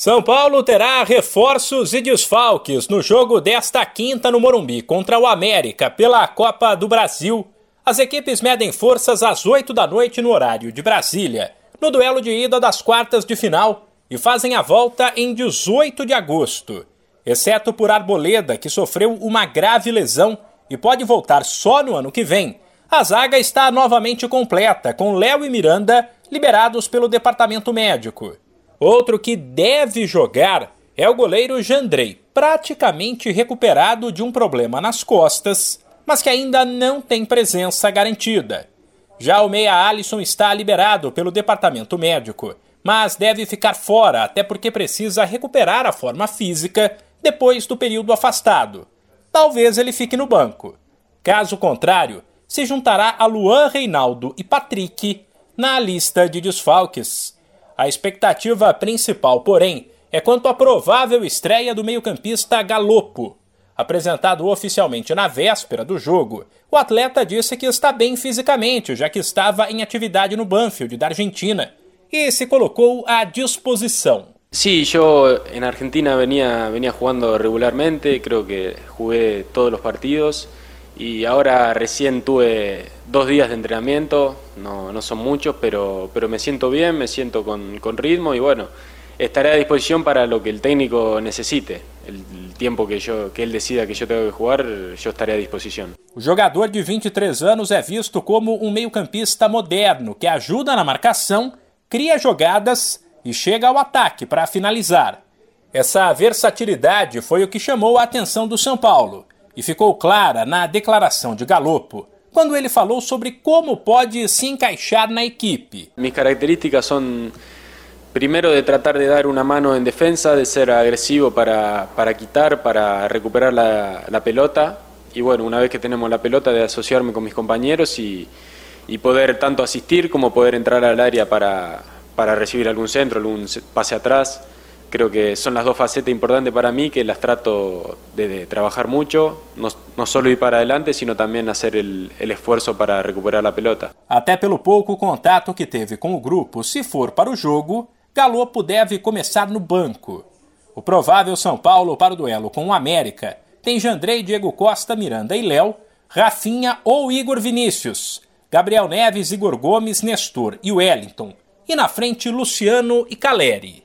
São Paulo terá reforços e desfalques no jogo desta quinta no Morumbi contra o América pela Copa do Brasil. As equipes medem forças às 8 da noite no horário de Brasília, no duelo de ida das quartas de final, e fazem a volta em 18 de agosto. Exceto por Arboleda, que sofreu uma grave lesão e pode voltar só no ano que vem, a zaga está novamente completa, com Léo e Miranda liberados pelo departamento médico. Outro que deve jogar é o goleiro Jandrei, praticamente recuperado de um problema nas costas, mas que ainda não tem presença garantida. Já o meia Alisson está liberado pelo departamento médico, mas deve ficar fora até porque precisa recuperar a forma física depois do período afastado. Talvez ele fique no banco. Caso contrário, se juntará a Luan Reinaldo e Patrick na lista de desfalques. A expectativa principal, porém, é quanto à provável estreia do meio-campista Galopo. Apresentado oficialmente na véspera do jogo, o atleta disse que está bem fisicamente, já que estava em atividade no Banfield da Argentina, e se colocou à disposição. Sí, yo en Argentina venía, venía jugando regularmente, creo que jugué todos los partidos. Y ahora recién tuve dos días de entrenamiento, no, no son muchos, pero, pero me siento bien, me siento con, con, ritmo y bueno, estaré a disposición para lo que el técnico necesite. El, el tiempo que, yo, que él decida que yo tengo que jugar, yo estaré a disposición. O jogador de 23 anos é visto como um meio-campista moderno que ajuda na marcação, cria jogadas e chega ao ataque para finalizar. Essa versatilidade foi o que chamou a atenção do São Paulo e ficou clara na declaração de Galopo, quando ele falou sobre como pode se encaixar na equipe. Mis características são primero de tratar de dar una mano en defensa, de ser agresivo para, para quitar, para recuperar la, la, pelota y bueno, una vez que tenemos la pelota de asociarme con mis compañeros y, y poder tanto asistir como poder entrar al área para, para recibir algún centro, algún pase atrás. Creo que son las dos facetas importantes para mí que las trato de, de trabajar mucho, no, no, solo ir para adelante, sino también hacer el, el esfuerzo para recuperar la pelota. Até pelo pouco contato que teve com o grupo, se for para o jogo, Galopo deve começar no banco. O provável São Paulo para o duelo com o América tem Jandrei, Diego Costa, Miranda e Léo, Rafinha ou Igor Vinícius, Gabriel Neves, Igor Gomes, Nestor e Wellington, e na frente Luciano e Caleri.